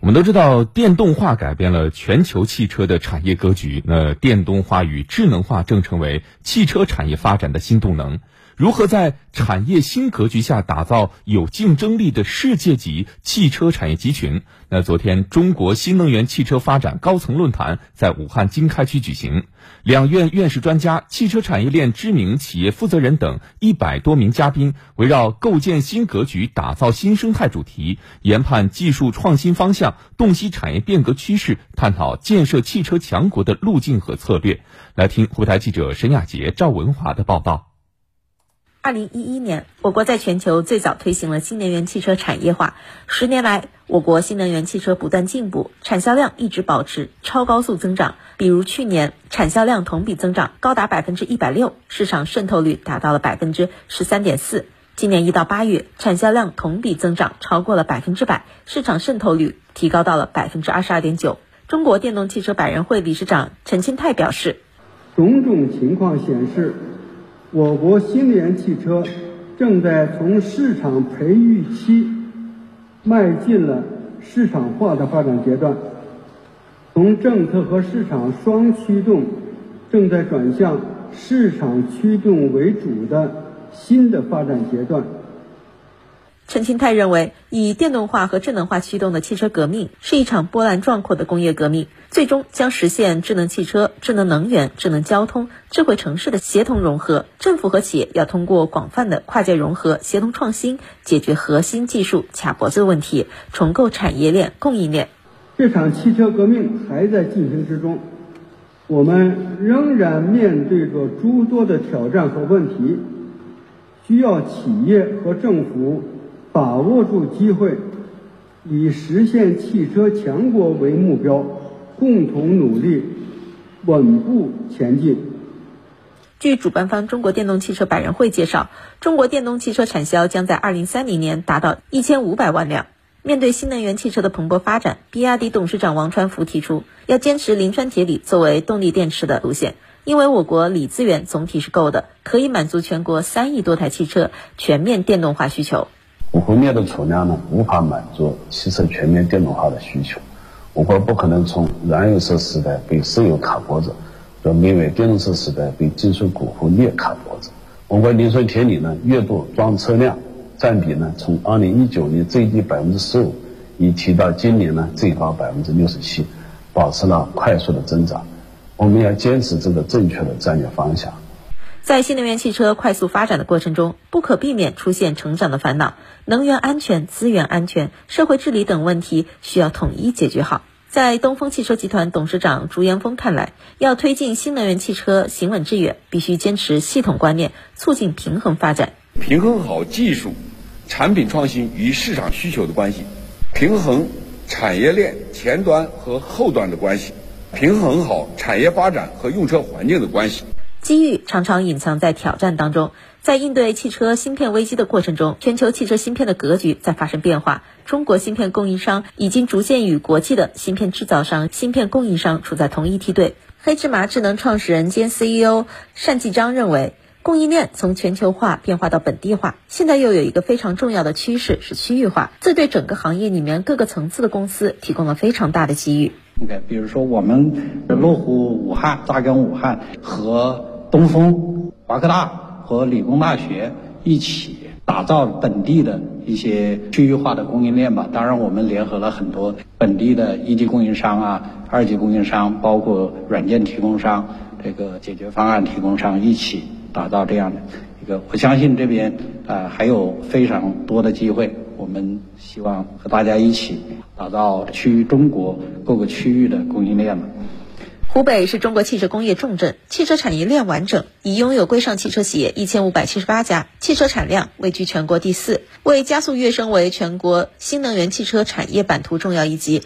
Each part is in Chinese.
我们都知道，电动化改变了全球汽车的产业格局。那电动化与智能化正成为汽车产业发展的新动能。如何在产业新格局下打造有竞争力的世界级汽车产业集群？那昨天，中国新能源汽车发展高层论坛在武汉经开区举行，两院院士专家、汽车产业链知名企业负责人等一百多名嘉宾，围绕构建新格局、打造新生态主题，研判技术创新方向、洞悉产业变革趋势，探讨建设汽车强国的路径和策略。来听湖台记者沈亚杰、赵文华的报道。二零一一年，我国在全球最早推行了新能源汽车产业化。十年来，我国新能源汽车不断进步，产销量一直保持超高速增长。比如去年，产销量同比增长高达百分之一百六，市场渗透率达到了百分之十三点四。今年一到八月，产销量同比增长超过了百分之百，市场渗透率提高到了百分之二十二点九。中国电动汽车百人会理事长陈清泰表示：“种种情况显示。”我国新能源汽车正在从市场培育期迈进了市场化的发展阶段，从政策和市场双驱动，正在转向市场驱动为主的新的发展阶段。陈清泰认为，以电动化和智能化驱动的汽车革命是一场波澜壮阔的工业革命，最终将实现智能汽车、智能能源、智能交通、智慧城市的协同融合。政府和企业要通过广泛的跨界融合、协同创新，解决核心技术卡脖子问题，重构产业链、供应链。这场汽车革命还在进行之中，我们仍然面对着诸多的挑战和问题，需要企业和政府。把握住机会，以实现汽车强国为目标，共同努力，稳步前进。据主办方中国电动汽车百人会介绍，中国电动汽车产销将在二零三零年达到一千五百万辆。面对新能源汽车的蓬勃发展，比亚迪董事长王传福提出，要坚持磷酸铁锂作为动力电池的路线，因为我国锂资源总体是够的，可以满足全国三亿多台汽车全面电动化需求。五合镍的储量呢，无法满足汽车全面电动化的需求。我国不可能从燃油车时代被石油卡脖子，转变为电动车时代被金属钴和镍卡脖子。我国磷酸铁锂呢，月度装车量占比呢，从二零一九年最低百分之十五，已提到今年呢最高百分之六十七，保持了快速的增长。我们要坚持这个正确的战略方向。在新能源汽车快速发展的过程中，不可避免出现成长的烦恼，能源安全、资源安全、社会治理等问题需要统一解决好。在东风汽车集团董事长朱延峰看来，要推进新能源汽车行稳致远，必须坚持系统观念，促进平衡发展，平衡好技术、产品创新与市场需求的关系，平衡产业链前端和后端的关系，平衡好产业发展和用车环境的关系。机遇常常隐藏在挑战当中。在应对汽车芯片危机的过程中，全球汽车芯片的格局在发生变化。中国芯片供应商已经逐渐与国际的芯片制造商、芯片供应商处在同一梯队。黑芝麻智能创始人兼 CEO 单继章认为，供应链从全球化变化到本地化，现在又有一个非常重要的趋势是区域化，这对整个行业里面各个层次的公司提供了非常大的机遇。OK，比如说我们落户武汉，扎根武汉和。东风、华科大和理工大学一起打造本地的一些区域化的供应链吧。当然，我们联合了很多本地的一级供应商啊、二级供应商，包括软件提供商、这个解决方案提供商，一起打造这样的一个。我相信这边啊还有非常多的机会。我们希望和大家一起打造区域中国各个区域的供应链嘛。湖北是中国汽车工业重镇，汽车产业链完整，已拥有规上汽车企业一千五百七十八家，汽车产量位居全国第四，为加速跃升为全国新能源汽车产业版图重要一级。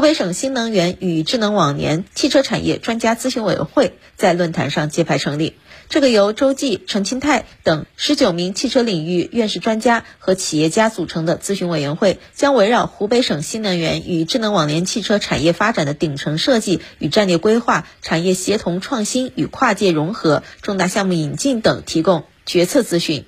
湖北省新能源与智能网联汽车产业专家咨询委员会在论坛上揭牌成立。这个由周继、陈清泰等十九名汽车领域院士专家和企业家组成的咨询委员会，将围绕湖北省新能源与智能网联汽车产业发展的顶层设计与战略规划、产业协同创新与跨界融合、重大项目引进等，提供决策咨询。